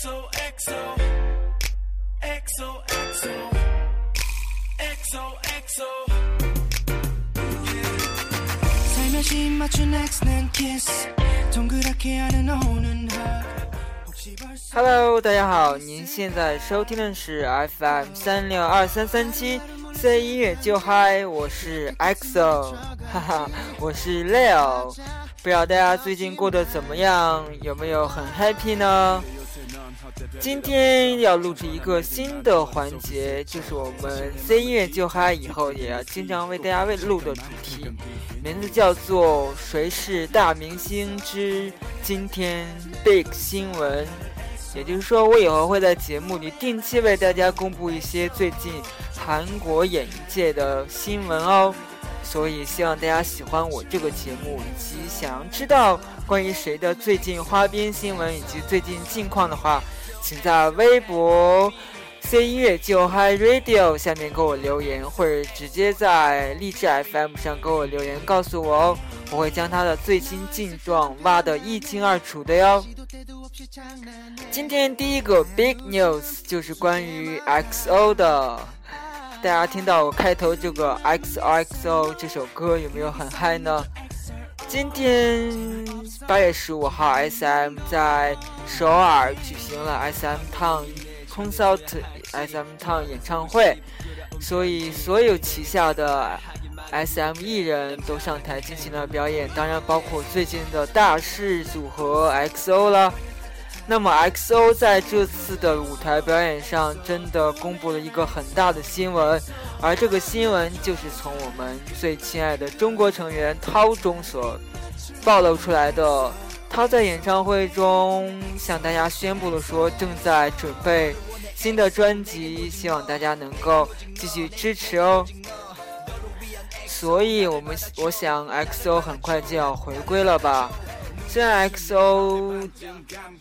Hello，大家好，您现在收听的是 FM 三六二三三七 C 音乐就嗨，我是 EXO，哈哈，我是 Leo，不知道大家最近过得怎么样，有没有很 happy 呢？今天要录制一个新的环节，就是我们 C 音乐就嗨以后也要经常为大家为录的主题，名字叫做“谁是大明星之今天 Big 新闻”。也就是说，我以后会在节目里定期为大家公布一些最近韩国演艺界的新闻哦。所以希望大家喜欢我这个节目，以及想要知道关于谁的最近花边新闻以及最近近况的话。请在微博 “C 音乐就嗨 Radio” 下面给我留言，或者直接在励志 FM 上给我留言告诉我哦，我会将他的最新近状挖得一清二楚的哟。今天第一个 Big News 就是关于 XO 的，大家听到我开头这个 XOXO 这首歌有没有很嗨呢？今天八月十五号，SM 在首尔举行了 SM Town Concert SM Town 演唱会，所以所有旗下的 SM 艺人都上台进行了表演，当然包括最近的大势组合 XO 了。那么 XO 在这次的舞台表演上，真的公布了一个很大的新闻，而这个新闻就是从我们最亲爱的中国成员涛中所暴露出来的。涛在演唱会中向大家宣布了说，正在准备新的专辑，希望大家能够继续支持哦。所以，我们我想 XO 很快就要回归了吧。虽然 XO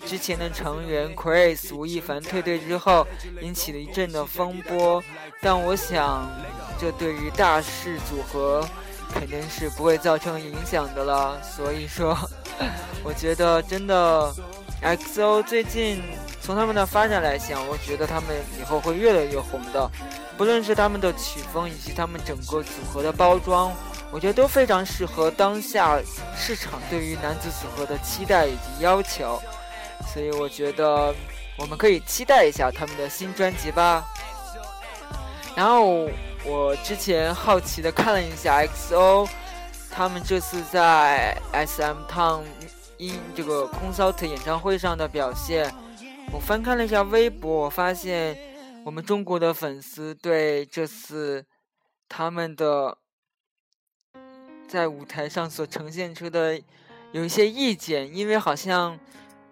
之前的成员 Chris 吴亦凡退队之后引起了一阵的风波，但我想这对于大势组合肯定是不会造成影响的了。所以说，我觉得真的 XO 最近从他们的发展来讲，我觉得他们以后会越来越红的，不论是他们的曲风以及他们整个组合的包装。我觉得都非常适合当下市场对于男子组合的期待以及要求，所以我觉得我们可以期待一下他们的新专辑吧。然后我之前好奇的看了一下 XO，他们这次在 SM Town 音这个 concert 演唱会上的表现，我翻看了一下微博，我发现我们中国的粉丝对这次他们的。在舞台上所呈现出的有一些意见，因为好像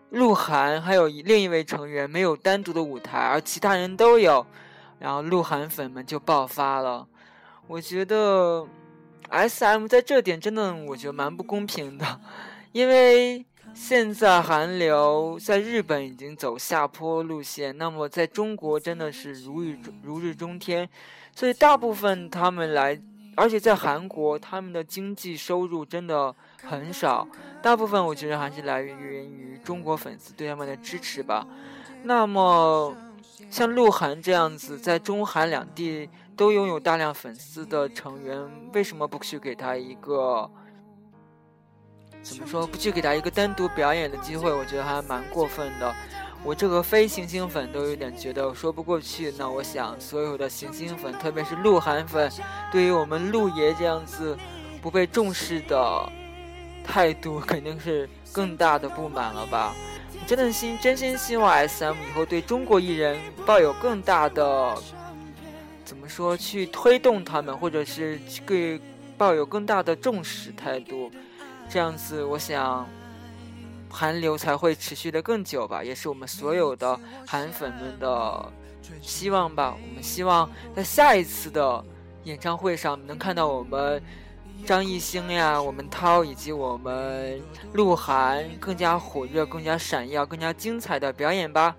鹿晗还有另一位成员没有单独的舞台，而其他人都有，然后鹿晗粉们就爆发了。我觉得 S.M 在这点真的我觉得蛮不公平的，因为现在韩流在日本已经走下坡路线，那么在中国真的是如日如日中天，所以大部分他们来。而且在韩国，他们的经济收入真的很少，大部分我觉得还是来源于中国粉丝对他们的支持吧。那么，像鹿晗这样子，在中韩两地都拥有大量粉丝的成员，为什么不去给他一个怎么说？不去给他一个单独表演的机会？我觉得还蛮过分的。我这个非行星粉都有点觉得说不过去，那我想所有的行星粉，特别是鹿晗粉，对于我们鹿爷这样子不被重视的态度，肯定是更大的不满了吧？真的心真心希望 S.M 以后对中国艺人抱有更大的怎么说，去推动他们，或者是对抱有更大的重视态度，这样子，我想。韩流才会持续的更久吧，也是我们所有的韩粉们的希望吧。我们希望在下一次的演唱会上能看到我们张艺兴呀、我们涛以及我们鹿晗更加火热、更加闪耀、更加精彩的表演吧。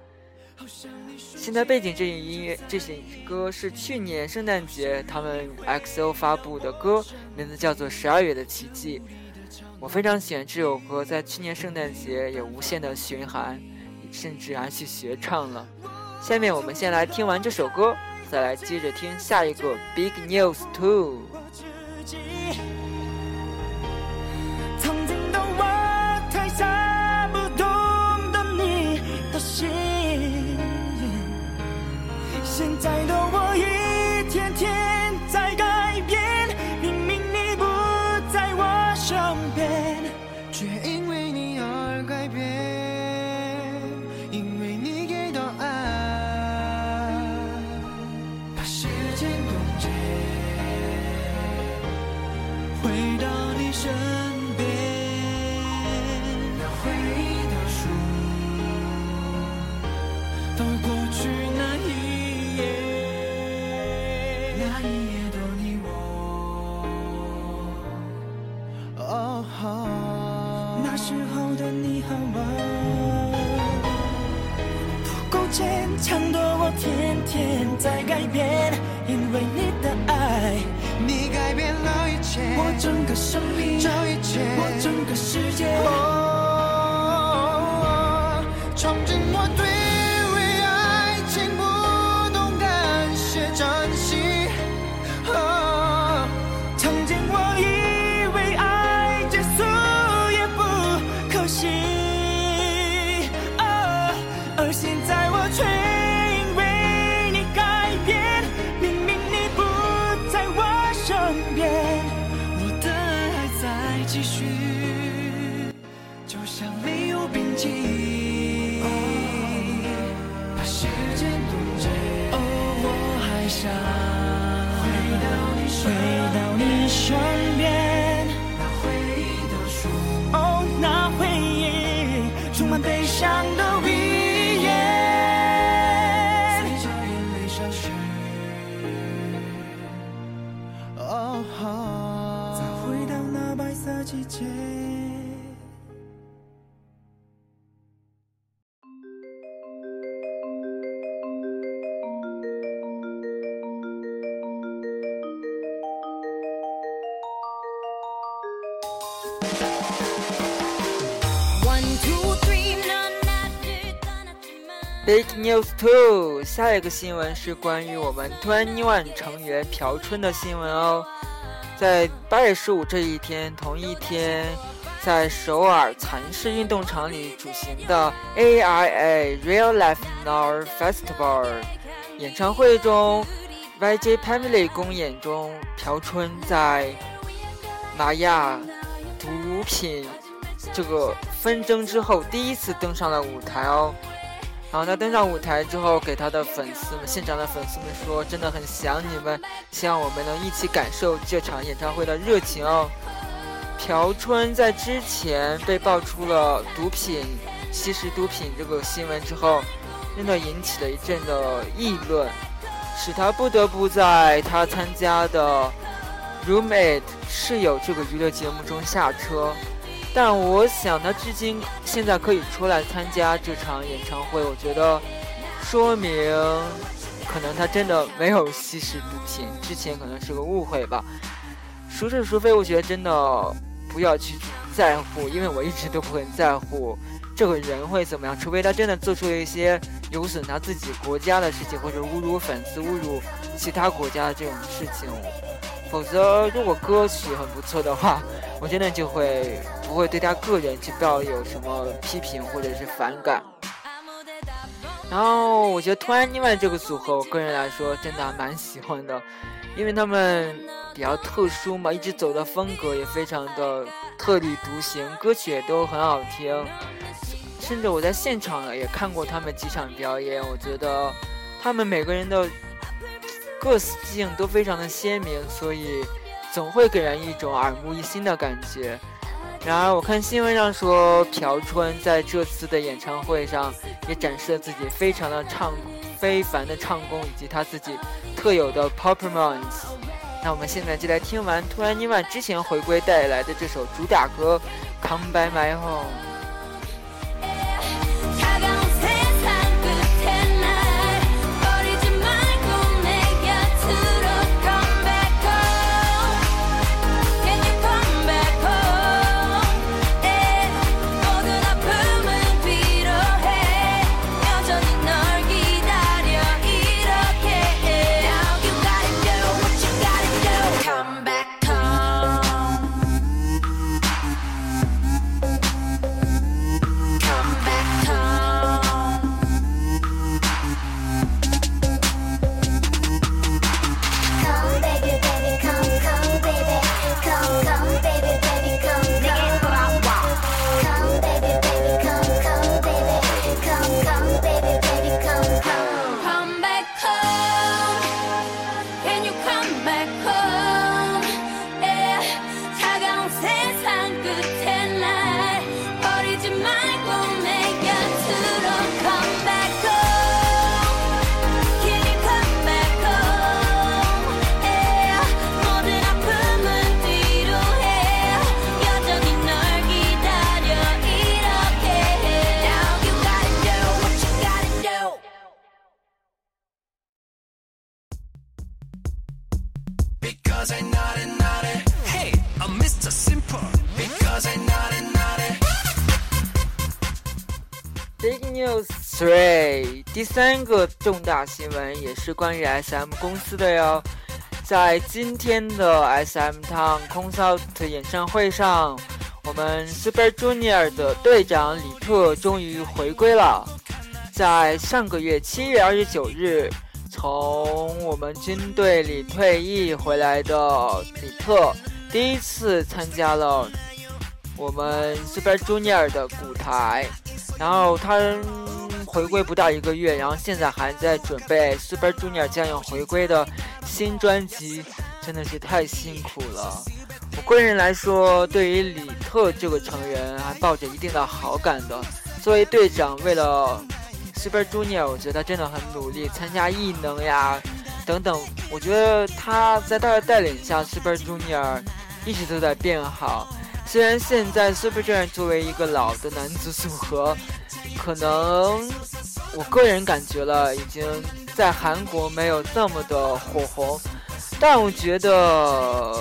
现在背景这首音乐、这首歌是去年圣诞节他们 XO 发布的歌，名字叫做《十二月的奇迹》。我非常喜欢这首歌，在去年圣诞节也无限的循环，甚至还去学唱了。下面我们先来听完这首歌，再来接着听下一个 Big News Two。强的，我天天在改变，因为你的爱，你改变了一切，我整个生命，这一切，Big news two，下一个新闻是关于我们 Twenty One 成员朴春的新闻哦。在八月十五这一天，同一天，在首尔蚕市运动场里举行的 AIA Real Life Now Festival 演唱会中，YJ Family 公演中，朴春在玛雅毒品这个纷争之后，第一次登上了舞台哦。然后他登上舞台之后，给他的粉丝们、现场的粉丝们说：“真的很想你们，希望我们能一起感受这场演唱会的热情哦。”朴春在之前被爆出了毒品吸食毒品这个新闻之后，真的引起了一阵的议论，使他不得不在他参加的《Roommate》室友这个娱乐节目中下车。但我想，他至今现在可以出来参加这场演唱会，我觉得说明可能他真的没有吸食毒品，之前可能是个误会吧。孰是孰非，我觉得真的不要去在乎，因为我一直都不很在乎这个人会怎么样，除非他真的做出了一些有损他自己国家的事情，或者侮辱粉丝、侮辱其他国家的这种事情。否则，如果歌曲很不错的话，我真的就会不会对他个人去抱有什么批评或者是反感。然后，我觉得 TWICE 这个组合，我个人来说真的还蛮喜欢的，因为他们比较特殊嘛，一直走的风格也非常的特立独行，歌曲也都很好听。甚至我在现场也看过他们几场表演，我觉得他们每个人的。个性都非常的鲜明，所以总会给人一种耳目一新的感觉。然而，我看新闻上说，朴春在这次的演唱会上也展示了自己非常的唱非凡的唱功，以及他自己特有的 p o p e r m a n c e。那我们现在就来听完突然尼玛之前回归带来的这首主打歌《Come By My Home》。News Three，第三个重大新闻也是关于 SM 公司的哟。在今天的 SM Town Concert 演唱会上，我们 Super Junior 的队长李特终于回归了。在上个月七月二十九日，从我们军队里退役回来的李特，第一次参加了我们 Super Junior 的舞台。然后他回归不到一个月，然后现在还在准备 Super Junior 将要回归的新专辑，真的是太辛苦了。我个人来说，对于李特这个成员还抱着一定的好感的。作为队长，为了 Super Junior，我觉得他真的很努力，参加异能呀等等。我觉得他在他的带领下，Super Junior 一直都在变好。虽然现在 Super Junior 作为一个老的男子组合，可能我个人感觉了，已经在韩国没有那么的火红，但我觉得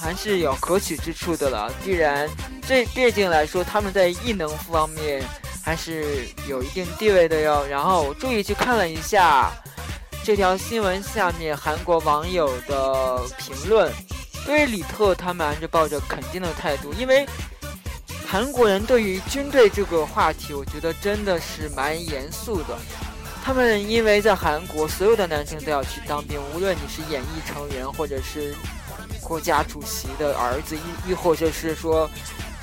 还是有可取之处的了。必然，这毕竟来说，他们在异能方面还是有一定地位的哟。然后我注意去看了一下这条新闻下面韩国网友的评论。对于李特，他们还是抱着肯定的态度，因为韩国人对于军队这个话题，我觉得真的是蛮严肃的。他们因为在韩国，所有的男生都要去当兵，无论你是演艺成员，或者是国家主席的儿子，亦亦或者是说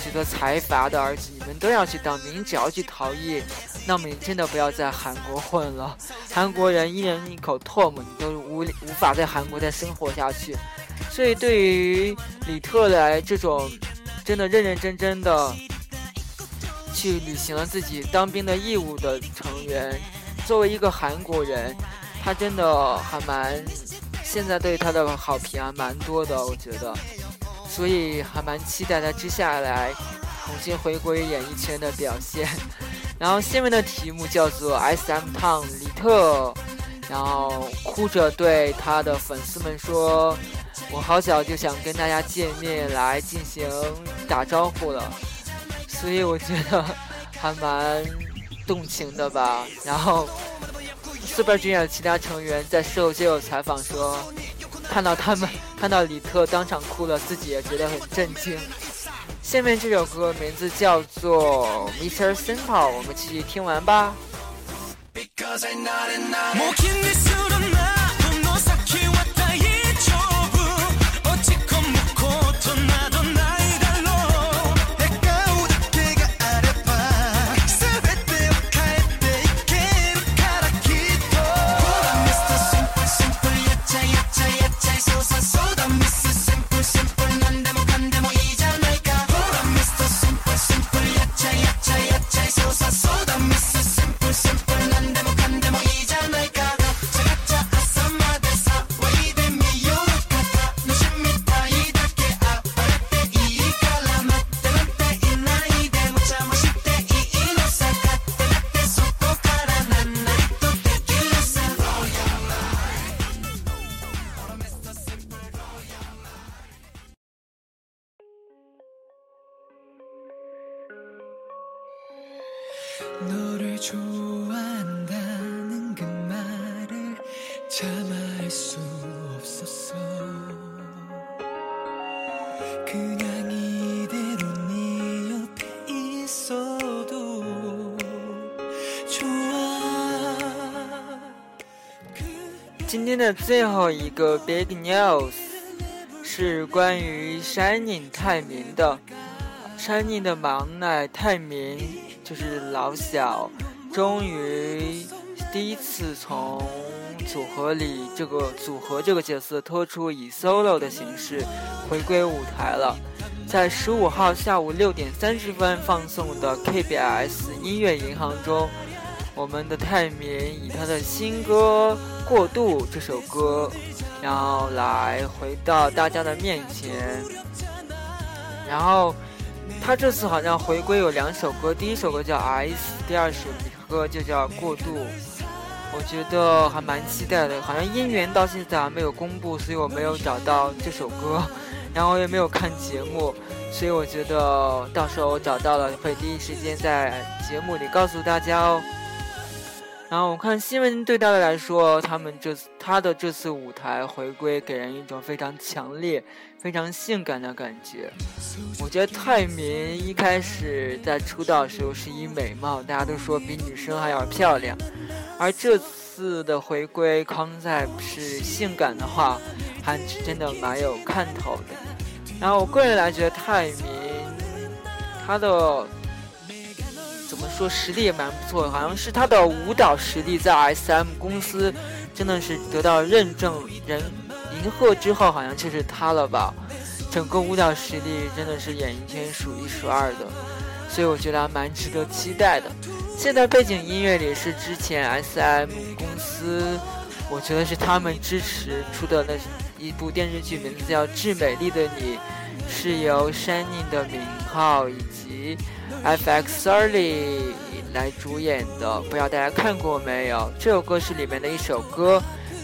这个财阀的儿子，你们都要去当兵。你只要去逃逸，那么你真的不要在韩国混了。韩国人一人一口唾沫，你都无无法在韩国再生活下去。所以，对于李特来这种真的认认真真的去履行了自己当兵的义务的成员，作为一个韩国人，他真的还蛮现在对他的好评还蛮多的，我觉得，所以还蛮期待他接下来重新回归演艺圈的表现。然后下面的题目叫做 S.M. Town 李特，然后哭着对他的粉丝们说。我好早就想跟大家见面来进行打招呼了，所以我觉得还蛮动情的吧。然后，Super Junior 其他成员在事后接受采访说，看到他们看到李特当场哭了，自己也觉得很震惊。下面这首歌名字叫做 Mr. Simple，我们继续听完吧 because i'm not enough。今天的最后一个 big news 是关于 Shining 泰民的。Shining 的盲奶泰民就是老小，终于第一次从组合里这个组合这个角色脱出，以 solo 的形式回归舞台了。在十五号下午六点三十分放送的 KBS 音乐银行中。我们的泰民以他的新歌《过渡》这首歌，然后来回到大家的面前。然后他这次好像回归有两首歌，第一首歌叫《S》，第二首歌就叫《过渡》。我觉得还蛮期待的。好像音源到现在还没有公布，所以我没有找到这首歌，然后也没有看节目，所以我觉得到时候我找到了会第一时间在节目里告诉大家哦。然后我看新闻对大家来说，他们这次他的这次舞台回归给人一种非常强烈、非常性感的感觉。我觉得泰民一开始在出道的时候是以美貌，大家都说比女生还要漂亮，而这次的回归康彩不是性感的话，还真的蛮有看头的。然后我个人来觉得泰民他的。怎么说实力也蛮不错的，好像是他的舞蹈实力在 S M 公司真的是得到认证，人银赫之后好像就是他了吧？整个舞蹈实力真的是演艺圈数一数二的，所以我觉得还蛮值得期待的。现在背景音乐里是之前 S M 公司，我觉得是他们支持出的那一部电视剧，名字叫《致美丽的你》，是由 Shining 的名号以及。FX Early 来主演的，不知道大家看过没有？这首歌是里面的一首歌，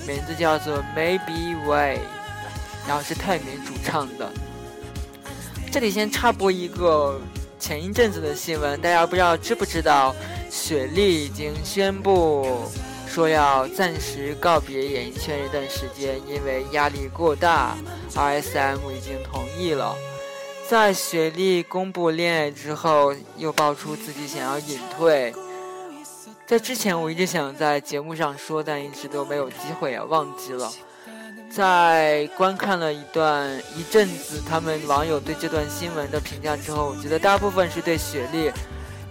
名字叫做 Maybe Way，然后是泰民主唱的。这里先插播一个前一阵子的新闻，大家不知道知不知道？雪莉已经宣布说要暂时告别演艺圈一段时间，因为压力过大，RSM 已经同意了。在雪莉公布恋爱之后，又爆出自己想要隐退。在之前，我一直想在节目上说，但一直都没有机会啊，忘记了。在观看了一段一阵子他们网友对这段新闻的评价之后，我觉得大部分是对雪莉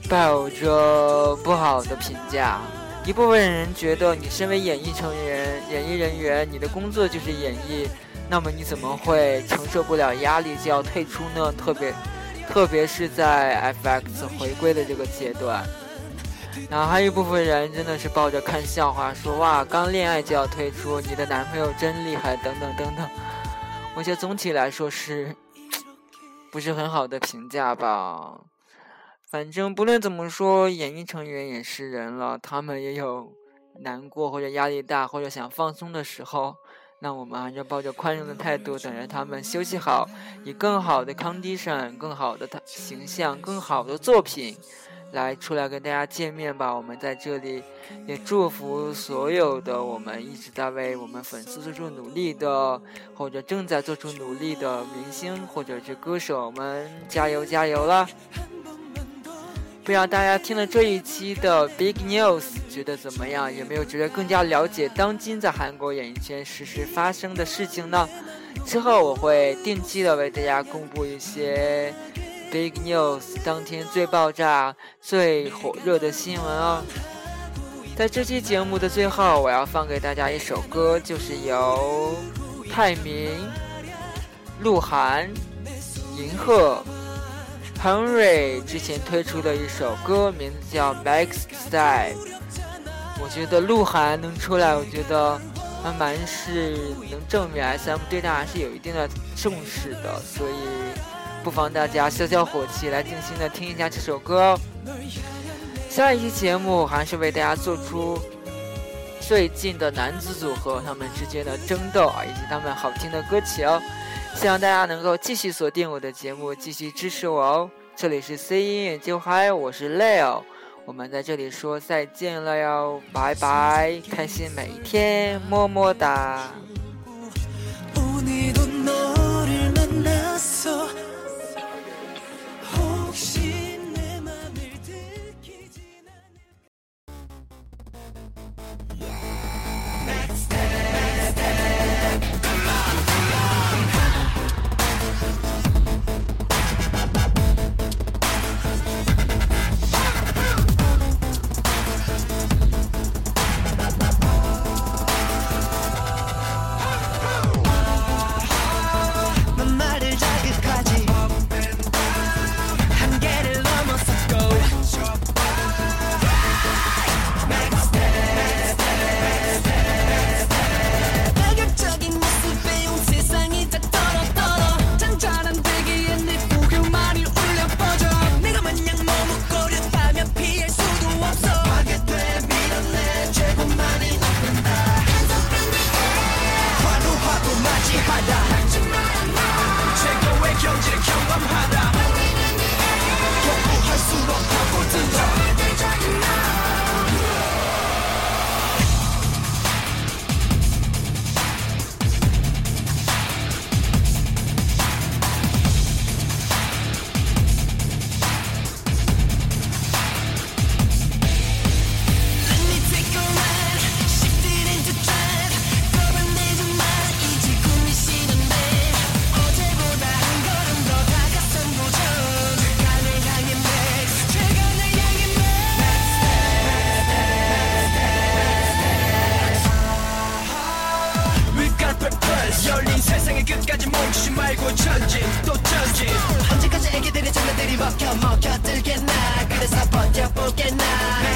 抱着不好的评价。一部分人觉得，你身为演艺成员、演艺人员，你的工作就是演绎。那么你怎么会承受不了压力就要退出呢？特别，特别是在 FX 回归的这个阶段。然后还有一部分人真的是抱着看笑话，说哇，刚恋爱就要退出，你的男朋友真厉害，等等等等。我觉得总体来说是，不是很好的评价吧。反正不论怎么说，演艺成员也是人了，他们也有难过或者压力大或者想放松的时候。那我们还是抱着宽容的态度，等着他们休息好，以更好的 condition、更好的形象、更好的作品，来出来跟大家见面吧。我们在这里也祝福所有的我们一直在为我们粉丝做出努力的，或者正在做出努力的明星或者是歌手们，加油加油了！不知道大家听了这一期的 Big News 觉得怎么样？有没有觉得更加了解当今在韩国演艺圈实时发生的事情呢？之后我会定期的为大家公布一些 Big News 当天最爆炸、最火热的新闻哦。在这期节目的最后，我要放给大家一首歌，就是由泰民、鹿晗、银赫。彭磊之前推出的一首歌，名字叫《Max Style》。我觉得鹿晗能出来，我觉得还蛮是能证明 SM 对他还是有一定的重视的，所以不妨大家消消火气，来静心的听一下这首歌。下一期节目还是为大家做出最近的男子组合他们之间的争斗啊，以及他们好听的歌曲哦。希望大家能够继续锁定我的节目，继续支持我哦。这里是 c 音乐，就嗨，我是 Leo。我们在这里说再见了哟，拜拜，开心每一天，么么哒。말고 전진 또 전진 언제까지 애기들의 장난들이 먹혀 먹혀들겠나? 그래서 버텨보겠나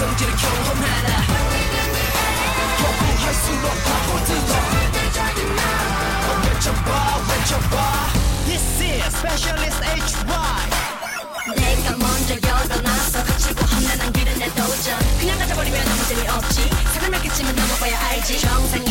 경지를 경험하다 거부할수록 파고들어 어, 외쳐봐 외쳐봐. This is Specialist HY 내가 먼저 열어놔서 거치고 험난한 길은 내 도전. 그냥 가져버리면 아무 재미없지. 사람을 끼치면 넘어봐야 알지. 정상이